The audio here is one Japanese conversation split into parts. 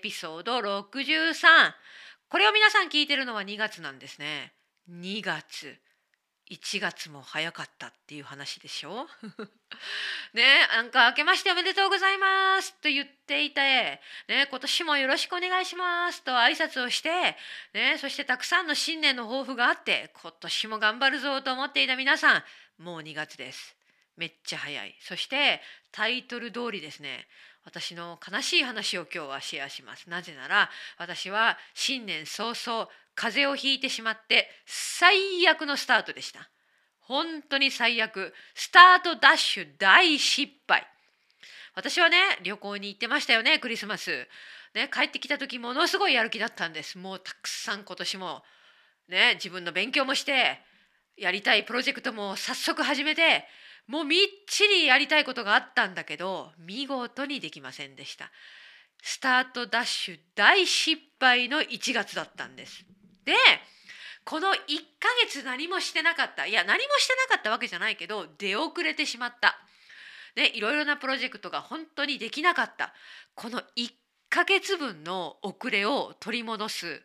エピソード63これを皆さん聞いてるのは2月なんですね。2月。1月も早かったっていう話でしょ？ねなんか明けましておめでとうございます。と言っていて、ね、今年もよろしくお願いします。と挨拶をして、ね、そしてたくさんの新年の抱負があって今年も頑張るぞと思っていた皆さんもう2月です。めっちゃ早い。そしてタイトル通りですね。私の悲しい話を今日はシェアします。なぜなら私は新年早々風邪をひいてしまって最悪のスタートでした。本当に最悪。スタートダッシュ大失敗。私はね旅行に行ってましたよねクリスマス。ね帰ってきた時ものすごいやる気だったんです。もうたくさん今年もね自分の勉強もしてやりたいプロジェクトも早速始めてもうみっちりやりたいことがあったんだけど見事にできませんでした。スタートダッシュ大失敗の1月だったんです。でこの1ヶ月何もしてなかった。いや何もしてなかったわけじゃないけど出遅れてしまった。ねいろいろなプロジェクトが本当にできなかった。この1ヶ月分の遅れを取り戻す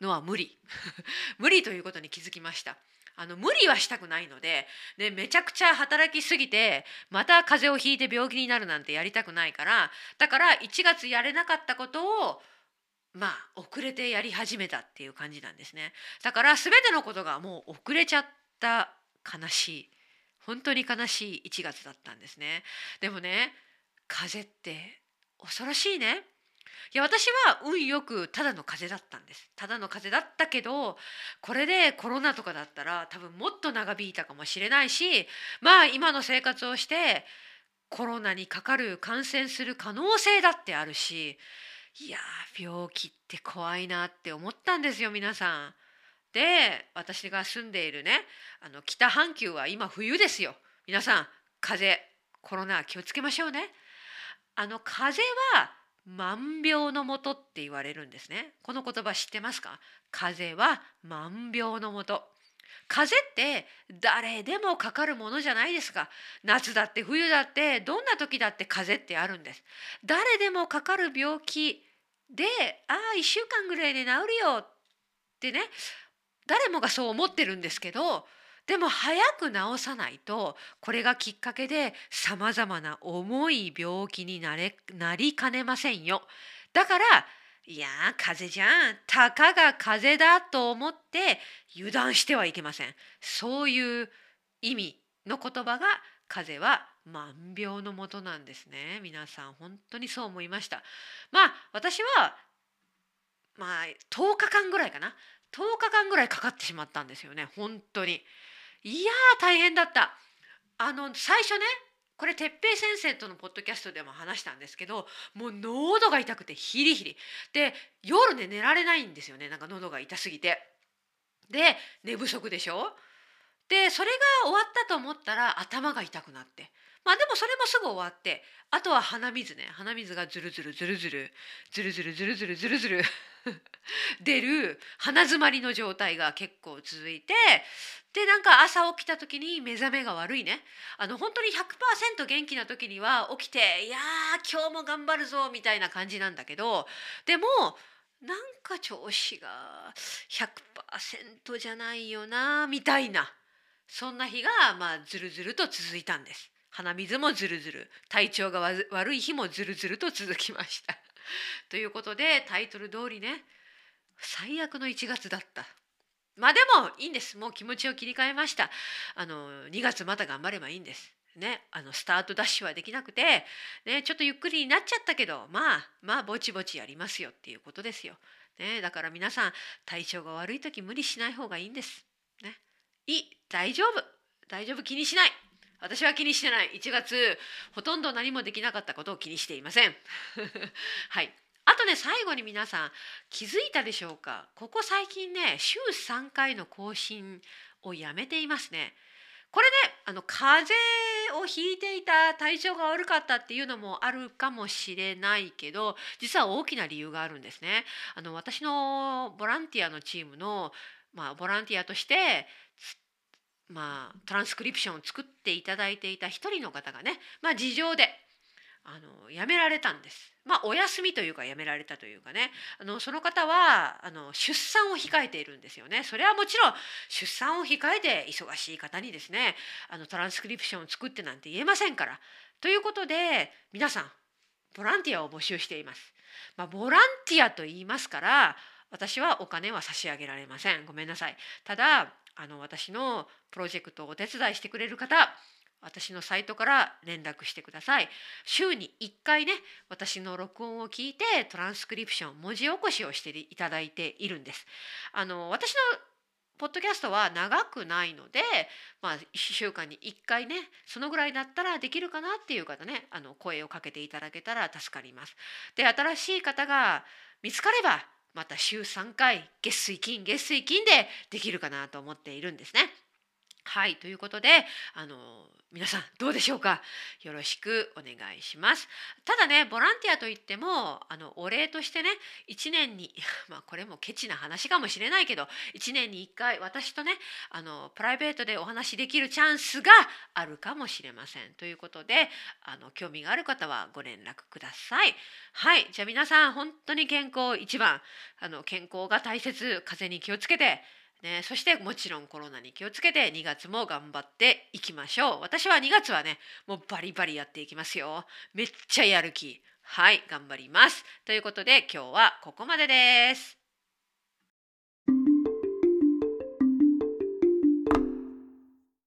のは無理。無理ということに気づきました。あの無理はしたくないので、ね、めちゃくちゃ働きすぎてまた風邪をひいて病気になるなんてやりたくないからだから1月やれなかったことをまあ遅れてやり始めたっていう感じなんですね。だから全てのことがもう遅れちゃった悲しい。本当に悲しい1月だったんですね。でもね風邪って恐ろしいね。いや私は運よくただの風邪だったんですただの風邪だったけどこれでコロナとかだったら多分もっと長引いたかもしれないしまあ今の生活をしてコロナにかかる感染する可能性だってあるしいや病気って怖いなって思ったんですよ皆さん。で私が住んでいるねあの北半球は今冬ですよ皆さん風邪コロナ気をつけましょうね。あの風邪は万病のもとって言われるんですね。この言葉知ってますか風邪は万病のもと。風邪って誰でもかかるものじゃないですか？夏だって冬だってどんな時だって風邪ってあるんです。誰でもかかる病気でああ1週間ぐらいで治るよってね誰もがそう思ってるんですけどでも早く治さないとこれがきっかけでさまざまな重い病気になれなりかねませんよ。だからいや風邪じゃんたかが風邪だと思って油断してはいけません。そういう意味の言葉が風邪は万病のもとなんですね皆さん本当にそう思いましたまあ私はまあ10日間ぐらいかな10日間ぐらいかかってしまったんですよね。本当に。いやー大変だった。あの最初ねこれ哲平先生とのポッドキャストでも話したんですけどもう喉が痛くてヒリヒリ。で夜ね寝られないんですよね。なんか喉が痛すぎて。で寝不足でしょ？でそれが終わったと思ったら頭が痛くなって。まあでもそれもすぐ終わって。あとは鼻水ね。鼻水がズルズルズルズル。ズルズルズルズルズルズル。出る鼻づまりの状態が結構続いてでなんか朝起きた時に目覚めが悪いねあの本当に100%元気な時には起きて「いやー今日も頑張るぞ」みたいな感じなんだけどでもなんか調子が100%じゃないよなみたいなそんな日がまあずるずると続いたんです。鼻水もずるずる体調が悪い日もずるずると続きました。ということでタイトル通りね最悪の1月だった。まあでもいいんですもう気持ちを切り替えました。あの2月また頑張ればいいんです。ね、あのスタートダッシュはできなくて、ね、ちょっとゆっくりになっちゃったけどまあまあぼちぼちやりますよっていうことですよ。ね、だから皆さん体調が悪い時無理しない方がいいんです。ね、いい大丈夫大丈夫気にしない私は気にしてない。1月ほとんど何もできなかったことを気にしていません。はい。あとね最後に皆さん気づいたでしょうか？ここ最近ね週3回の更新をやめていますね。これねあの風邪をひいていた体調が悪かったっていうのもあるかもしれないけど実は大きな理由があるんですね。あの私のボランティアのチームのまあ、ボランティアとしてまあ、トランスクリプションを作っていただいていた一人の方がね、まあ、事情であの辞められたんです。まあお休みというか辞められたというかねあのその方はあの出産を控えているんですよね。それはもちろん出産を控えて忙しい方にですねあのトランスクリプションを作ってなんて言えませんから。ということで皆さんボランティアを募集しています。まあ、ボランティアと言いますから私はお金は差し上げられません。ごめんなさい。ただあの私のプロジェクトをお手伝いしてくれる方私のサイトから連絡してください。週に1回ね、私の録音を聞いてトランスクリプション、文字起こしをしていただいているんです。あの私のポッドキャストは長くないので、まあ、1週間に1回ねそのぐらいだったらできるかなっていう方ねあの声をかけていただけたら助かります。で新しい方が見つかればまた週3回月水金月水金でできるかなと思っているんですね。はいということであの皆さんどうでしょうか？よろしくお願いします。ただねボランティアといってもあのお礼としてね1年に まあこれもケチな話かもしれないけど1年に1回私とねあのプライベートでお話しできるチャンスがあるかもしれません。ということであの興味がある方はご連絡ください。はいじゃあ皆さん本当に健康一番あの健康が大切風邪に気をつけてね、そしてもちろんコロナに気をつけて2月も頑張っていきましょう。私は2月はねもうバリバリやっていきますよ。めっちゃやる気。はい頑張ります。ということで今日はここまでです。